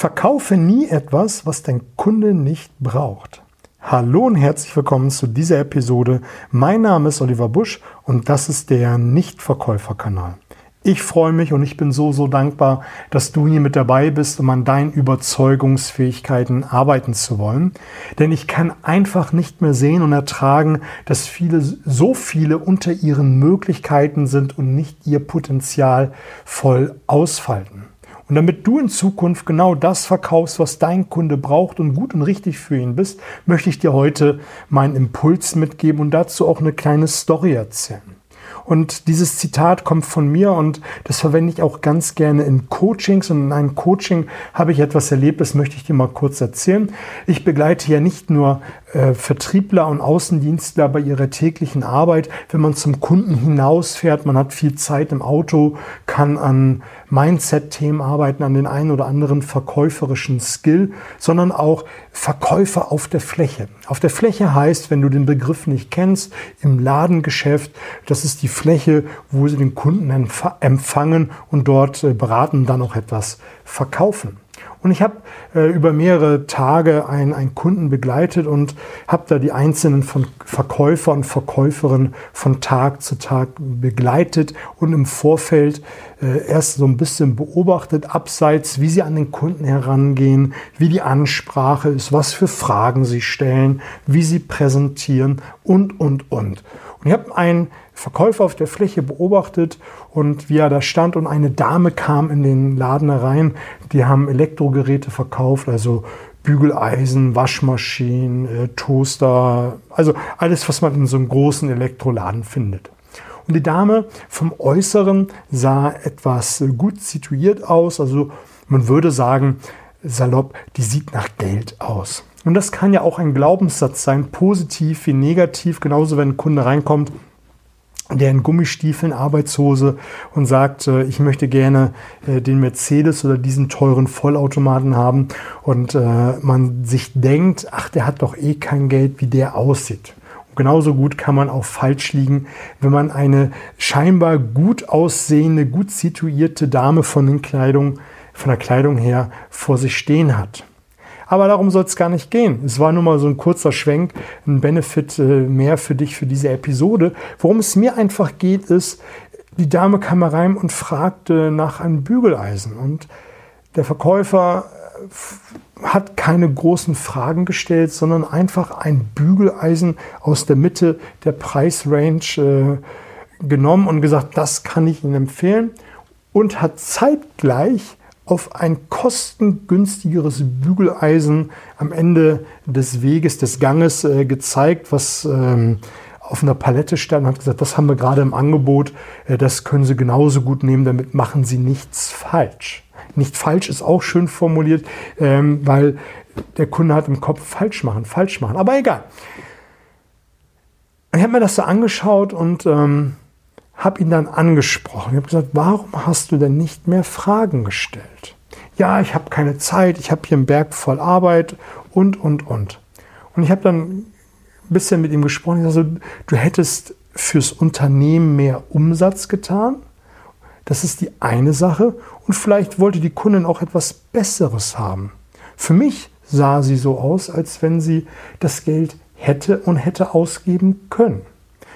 Verkaufe nie etwas, was dein Kunde nicht braucht. Hallo und herzlich willkommen zu dieser Episode. Mein Name ist Oliver Busch und das ist der Nichtverkäuferkanal. Ich freue mich und ich bin so, so dankbar, dass du hier mit dabei bist, um an deinen Überzeugungsfähigkeiten arbeiten zu wollen. Denn ich kann einfach nicht mehr sehen und ertragen, dass viele, so viele unter ihren Möglichkeiten sind und nicht ihr Potenzial voll ausfalten. Und damit du in Zukunft genau das verkaufst, was dein Kunde braucht und gut und richtig für ihn bist, möchte ich dir heute meinen Impuls mitgeben und dazu auch eine kleine Story erzählen. Und dieses Zitat kommt von mir und das verwende ich auch ganz gerne in Coachings. Und in einem Coaching habe ich etwas erlebt, das möchte ich dir mal kurz erzählen. Ich begleite ja nicht nur äh, Vertriebler und Außendienstler bei ihrer täglichen Arbeit, wenn man zum Kunden hinausfährt, man hat viel Zeit im Auto, kann an Mindset-Themen arbeiten, an den einen oder anderen verkäuferischen Skill, sondern auch Verkäufer auf der Fläche. Auf der Fläche heißt, wenn du den Begriff nicht kennst, im Ladengeschäft, das ist die Fläche, wo sie den Kunden empfangen und dort äh, beraten, dann auch etwas verkaufen. Und ich habe äh, über mehrere Tage einen, einen Kunden begleitet und habe da die einzelnen von Verkäufer und Verkäuferinnen von Tag zu Tag begleitet und im Vorfeld äh, erst so ein bisschen beobachtet, abseits, wie sie an den Kunden herangehen, wie die Ansprache ist, was für Fragen sie stellen, wie sie präsentieren und, und, und. Und ich habe einen Verkäufer auf der Fläche beobachtet und wie er da stand und eine Dame kam in den Laden herein. Die haben Elektrogeräte verkauft, also Bügeleisen, Waschmaschinen, äh, Toaster, also alles, was man in so einem großen Elektroladen findet. Und die Dame vom Äußeren sah etwas gut situiert aus, also man würde sagen, salopp, die sieht nach Geld aus. Und das kann ja auch ein Glaubenssatz sein, positiv wie negativ, genauso wenn ein Kunde reinkommt der in Gummistiefeln, Arbeitshose und sagt, äh, ich möchte gerne äh, den Mercedes oder diesen teuren Vollautomaten haben und äh, man sich denkt, ach, der hat doch eh kein Geld, wie der aussieht. Genauso gut kann man auch falsch liegen, wenn man eine scheinbar gut aussehende, gut situierte Dame von, den Kleidung, von der Kleidung her vor sich stehen hat. Aber darum soll es gar nicht gehen. Es war nur mal so ein kurzer Schwenk, ein Benefit äh, mehr für dich für diese Episode. Worum es mir einfach geht, ist, die Dame kam rein und fragte nach einem Bügeleisen. Und der Verkäufer äh, hat keine großen Fragen gestellt, sondern einfach ein Bügeleisen aus der Mitte der Preisrange äh, genommen und gesagt, das kann ich Ihnen empfehlen. Und hat zeitgleich auf ein kostengünstigeres Bügeleisen am Ende des Weges, des Ganges äh, gezeigt, was ähm, auf einer Palette stand und hat gesagt, das haben wir gerade im Angebot, äh, das können Sie genauso gut nehmen, damit machen Sie nichts falsch. Nicht falsch ist auch schön formuliert, ähm, weil der Kunde hat im Kopf falsch machen, falsch machen, aber egal. Ich habe mir das so angeschaut und ähm, habe ihn dann angesprochen. Ich habe gesagt, warum hast du denn nicht mehr Fragen gestellt? Ja, ich habe keine Zeit, ich habe hier einen Berg voll Arbeit und, und, und. Und ich habe dann ein bisschen mit ihm gesprochen. Ich sage, du hättest fürs Unternehmen mehr Umsatz getan. Das ist die eine Sache. Und vielleicht wollte die Kundin auch etwas Besseres haben. Für mich sah sie so aus, als wenn sie das Geld hätte und hätte ausgeben können.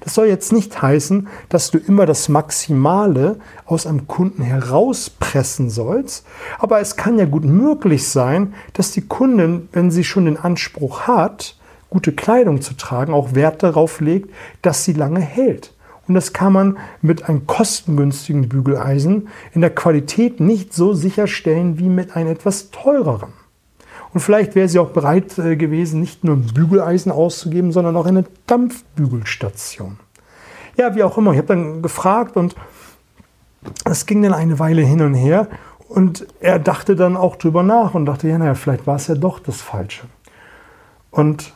Das soll jetzt nicht heißen, dass du immer das Maximale aus einem Kunden herauspressen sollst, aber es kann ja gut möglich sein, dass die Kundin, wenn sie schon den Anspruch hat, gute Kleidung zu tragen, auch Wert darauf legt, dass sie lange hält. Und das kann man mit einem kostengünstigen Bügeleisen in der Qualität nicht so sicherstellen wie mit einem etwas teureren. Und vielleicht wäre sie auch bereit äh, gewesen, nicht nur ein Bügeleisen auszugeben, sondern auch eine Dampfbügelstation. Ja, wie auch immer. Ich habe dann gefragt und es ging dann eine Weile hin und her. Und er dachte dann auch drüber nach und dachte, ja, naja, vielleicht war es ja doch das Falsche. Und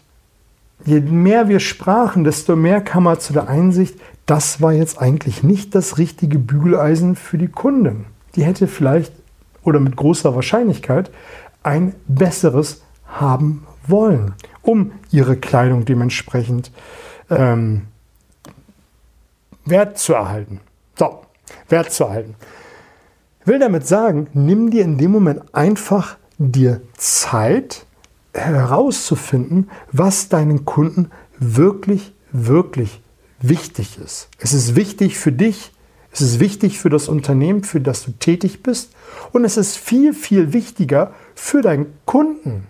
je mehr wir sprachen, desto mehr kam er zu der Einsicht, das war jetzt eigentlich nicht das richtige Bügeleisen für die Kunden. Die hätte vielleicht oder mit großer Wahrscheinlichkeit ein besseres haben wollen, um ihre Kleidung dementsprechend ähm, Wert zu erhalten. So, Wert zu erhalten. Ich will damit sagen, nimm dir in dem Moment einfach dir Zeit herauszufinden, was deinen Kunden wirklich, wirklich wichtig ist. Es ist wichtig für dich, es ist wichtig für das Unternehmen, für das du tätig bist und es ist viel, viel wichtiger für deinen Kunden.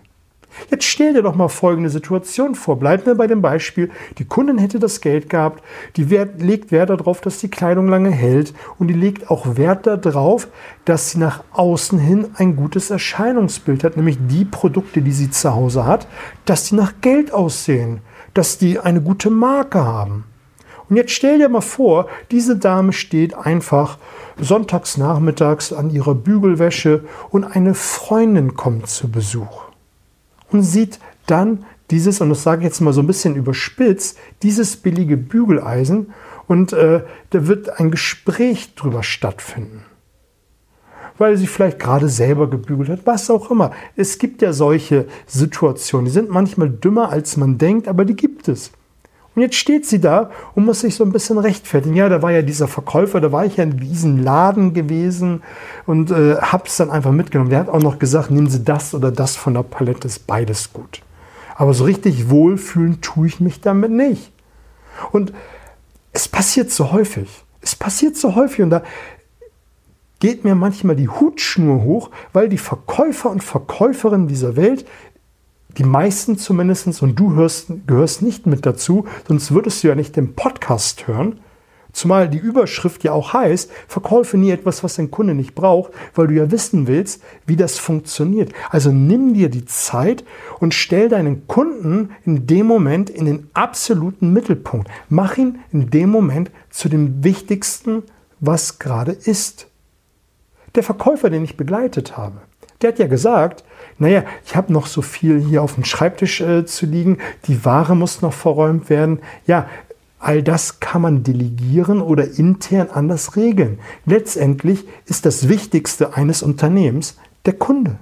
Jetzt stell dir doch mal folgende Situation vor. Bleiben wir bei dem Beispiel, die Kundin hätte das Geld gehabt, die Wert, legt Wert darauf, dass die Kleidung lange hält und die legt auch Wert darauf, dass sie nach außen hin ein gutes Erscheinungsbild hat, nämlich die Produkte, die sie zu Hause hat, dass die nach Geld aussehen, dass die eine gute Marke haben. Und jetzt stell dir mal vor, diese Dame steht einfach sonntags nachmittags an ihrer Bügelwäsche und eine Freundin kommt zu Besuch und sieht dann dieses, und das sage ich jetzt mal so ein bisschen überspitzt, dieses billige Bügeleisen und äh, da wird ein Gespräch drüber stattfinden. Weil sie vielleicht gerade selber gebügelt hat, was auch immer. Es gibt ja solche Situationen, die sind manchmal dümmer, als man denkt, aber die gibt es. Und jetzt steht sie da und muss sich so ein bisschen rechtfertigen. Ja, da war ja dieser Verkäufer, da war ich ja in diesem Laden gewesen und äh, hab's dann einfach mitgenommen. Der hat auch noch gesagt, nehmen Sie das oder das von der Palette, ist beides gut. Aber so richtig wohlfühlen tue ich mich damit nicht. Und es passiert so häufig. Es passiert so häufig und da geht mir manchmal die Hutschnur hoch, weil die Verkäufer und Verkäuferinnen dieser Welt die meisten zumindest, und du hörst, gehörst nicht mit dazu, sonst würdest du ja nicht den Podcast hören. Zumal die Überschrift ja auch heißt, verkaufe nie etwas, was dein Kunde nicht braucht, weil du ja wissen willst, wie das funktioniert. Also nimm dir die Zeit und stell deinen Kunden in dem Moment in den absoluten Mittelpunkt. Mach ihn in dem Moment zu dem Wichtigsten, was gerade ist. Der Verkäufer, den ich begleitet habe, der hat ja gesagt, naja, ich habe noch so viel hier auf dem Schreibtisch äh, zu liegen, die Ware muss noch verräumt werden. Ja, all das kann man delegieren oder intern anders regeln. Letztendlich ist das Wichtigste eines Unternehmens der Kunde.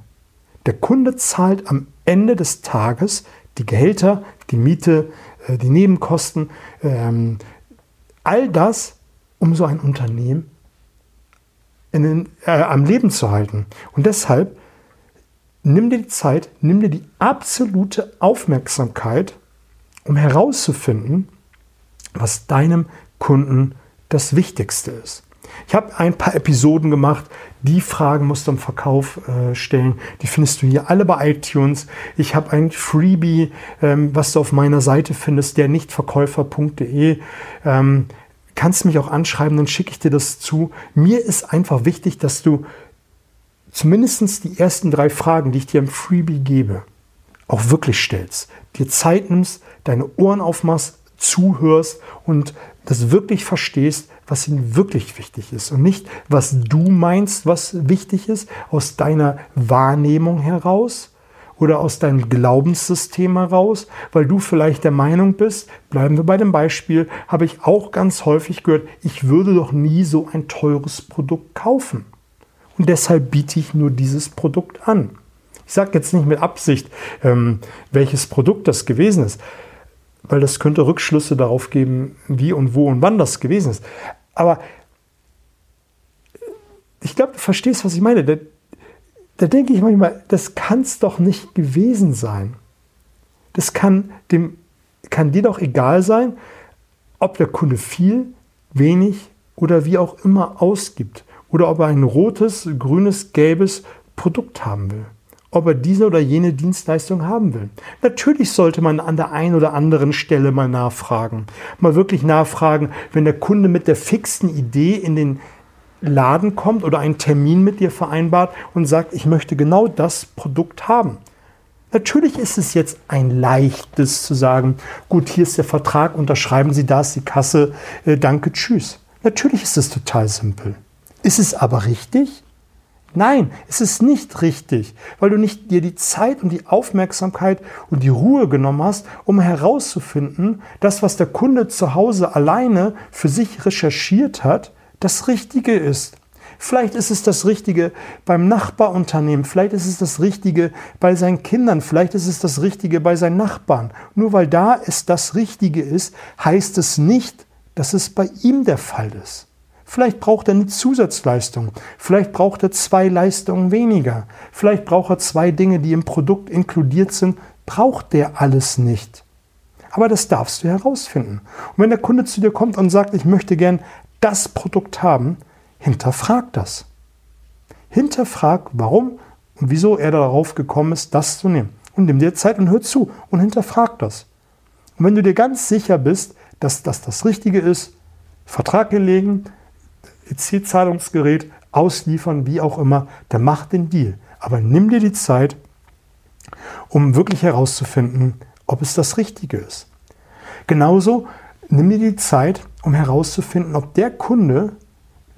Der Kunde zahlt am Ende des Tages die Gehälter, die Miete, äh, die Nebenkosten, ähm, all das, um so ein Unternehmen den, äh, am Leben zu halten. Und deshalb nimm dir die Zeit, nimm dir die absolute Aufmerksamkeit, um herauszufinden, was deinem Kunden das Wichtigste ist. Ich habe ein paar Episoden gemacht, die Fragen musst du im Verkauf äh, stellen. Die findest du hier alle bei iTunes. Ich habe ein Freebie, ähm, was du auf meiner Seite findest, der nichtverkäufer.de. Ähm, kannst mich auch anschreiben, dann schicke ich dir das zu. Mir ist einfach wichtig, dass du zumindest die ersten drei Fragen, die ich dir im Freebie gebe, auch wirklich stellst, dir Zeit nimmst, deine Ohren aufmachst, zuhörst und das wirklich verstehst, was ihnen wirklich wichtig ist und nicht, was du meinst, was wichtig ist, aus deiner Wahrnehmung heraus oder aus deinem Glaubenssystem heraus, weil du vielleicht der Meinung bist, bleiben wir bei dem Beispiel, habe ich auch ganz häufig gehört, ich würde doch nie so ein teures Produkt kaufen und deshalb biete ich nur dieses Produkt an. Ich sage jetzt nicht mit Absicht, ähm, welches Produkt das gewesen ist, weil das könnte Rückschlüsse darauf geben, wie und wo und wann das gewesen ist. Aber ich glaube, du verstehst, was ich meine. Da, da denke ich manchmal, das kann es doch nicht gewesen sein. Das kann, dem, kann dir doch egal sein, ob der Kunde viel, wenig oder wie auch immer ausgibt oder ob er ein rotes, grünes, gelbes Produkt haben will. Ob er diese oder jene Dienstleistung haben will. Natürlich sollte man an der einen oder anderen Stelle mal nachfragen. Mal wirklich nachfragen, wenn der Kunde mit der fixen Idee in den Laden kommt oder einen Termin mit dir vereinbart und sagt, ich möchte genau das Produkt haben. Natürlich ist es jetzt ein leichtes zu sagen, gut, hier ist der Vertrag, unterschreiben Sie das, die Kasse, äh, danke, tschüss. Natürlich ist es total simpel. Ist es aber richtig? Nein, es ist nicht richtig, weil du nicht dir die Zeit und die Aufmerksamkeit und die Ruhe genommen hast, um herauszufinden, dass was der Kunde zu Hause alleine für sich recherchiert hat, das Richtige ist. Vielleicht ist es das Richtige beim Nachbarunternehmen, vielleicht ist es das Richtige bei seinen Kindern, vielleicht ist es das Richtige bei seinen Nachbarn. Nur weil da es das Richtige ist, heißt es nicht, dass es bei ihm der Fall ist. Vielleicht braucht er eine Zusatzleistung. Vielleicht braucht er zwei Leistungen weniger. Vielleicht braucht er zwei Dinge, die im Produkt inkludiert sind. Braucht der alles nicht. Aber das darfst du herausfinden. Und wenn der Kunde zu dir kommt und sagt, ich möchte gern das Produkt haben, hinterfrag das. Hinterfrag, warum und wieso er darauf gekommen ist, das zu nehmen. Und nimm dir Zeit und hör zu und hinterfrag das. Und wenn du dir ganz sicher bist, dass das das Richtige ist, Vertrag gelegen, Zielzahlungsgerät ausliefern, wie auch immer, dann mach den Deal. Aber nimm dir die Zeit, um wirklich herauszufinden, ob es das Richtige ist. Genauso nimm dir die Zeit, um herauszufinden, ob der Kunde,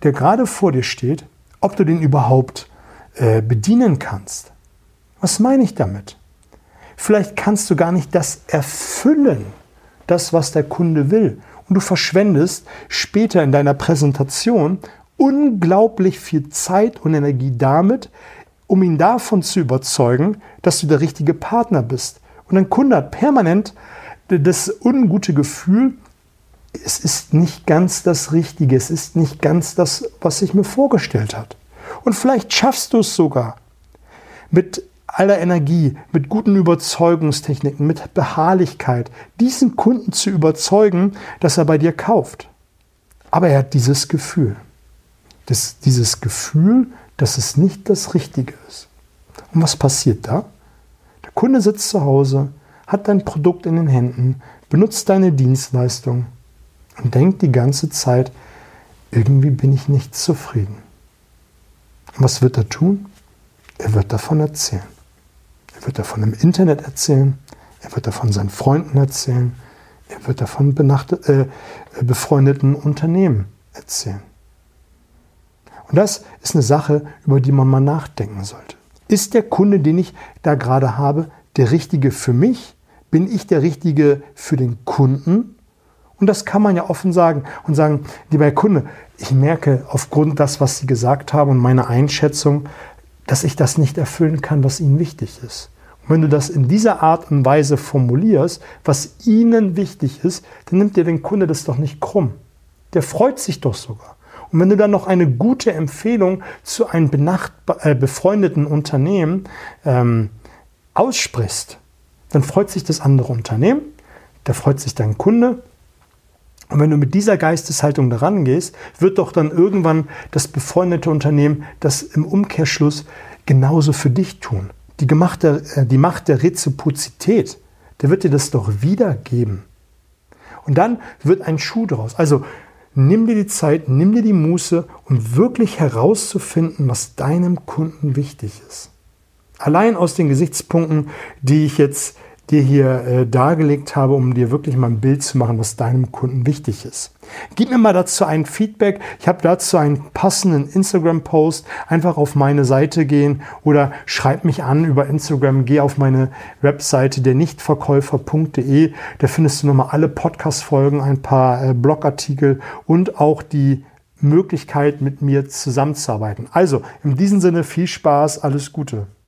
der gerade vor dir steht, ob du den überhaupt äh, bedienen kannst. Was meine ich damit? Vielleicht kannst du gar nicht das erfüllen, das, was der Kunde will. Und du verschwendest später in deiner Präsentation unglaublich viel Zeit und Energie damit, um ihn davon zu überzeugen, dass du der richtige Partner bist. Und ein Kunde hat permanent das ungute Gefühl, es ist nicht ganz das Richtige, es ist nicht ganz das, was ich mir vorgestellt habe. Und vielleicht schaffst du es sogar mit aller Energie, mit guten Überzeugungstechniken, mit Beharrlichkeit, diesen Kunden zu überzeugen, dass er bei dir kauft. Aber er hat dieses Gefühl. Das, dieses Gefühl, dass es nicht das Richtige ist. Und was passiert da? Der Kunde sitzt zu Hause, hat dein Produkt in den Händen, benutzt deine Dienstleistung und denkt die ganze Zeit, irgendwie bin ich nicht zufrieden. Und was wird er tun? Er wird davon erzählen. Er wird davon im Internet erzählen. Er wird davon seinen Freunden erzählen. Er wird davon äh, befreundeten Unternehmen erzählen. Und das ist eine Sache, über die man mal nachdenken sollte. Ist der Kunde, den ich da gerade habe, der richtige für mich? Bin ich der richtige für den Kunden? Und das kann man ja offen sagen und sagen, lieber Kunde, ich merke aufgrund das, was Sie gesagt haben und meiner Einschätzung, dass ich das nicht erfüllen kann, was Ihnen wichtig ist. Und wenn du das in dieser Art und Weise formulierst, was Ihnen wichtig ist, dann nimmt dir den Kunde das doch nicht krumm. Der freut sich doch sogar. Und wenn du dann noch eine gute Empfehlung zu einem äh, befreundeten Unternehmen ähm, aussprichst, dann freut sich das andere Unternehmen, da freut sich dein Kunde und wenn du mit dieser Geisteshaltung daran gehst, wird doch dann irgendwann das befreundete Unternehmen das im Umkehrschluss genauso für dich tun. Die, gemachte, äh, die Macht der Reziprozität, der wird dir das doch wiedergeben. Und dann wird ein Schuh draus. Also nimm dir die Zeit, nimm dir die Muße, um wirklich herauszufinden, was deinem Kunden wichtig ist. Allein aus den Gesichtspunkten, die ich jetzt dir hier äh, dargelegt habe, um dir wirklich mal ein Bild zu machen, was deinem Kunden wichtig ist. Gib mir mal dazu ein Feedback. Ich habe dazu einen passenden Instagram-Post. Einfach auf meine Seite gehen oder schreib mich an über Instagram. Geh auf meine Webseite der Nichtverkäufer.de. Da findest du nochmal alle Podcast-Folgen, ein paar äh, Blogartikel und auch die Möglichkeit, mit mir zusammenzuarbeiten. Also, in diesem Sinne viel Spaß, alles Gute.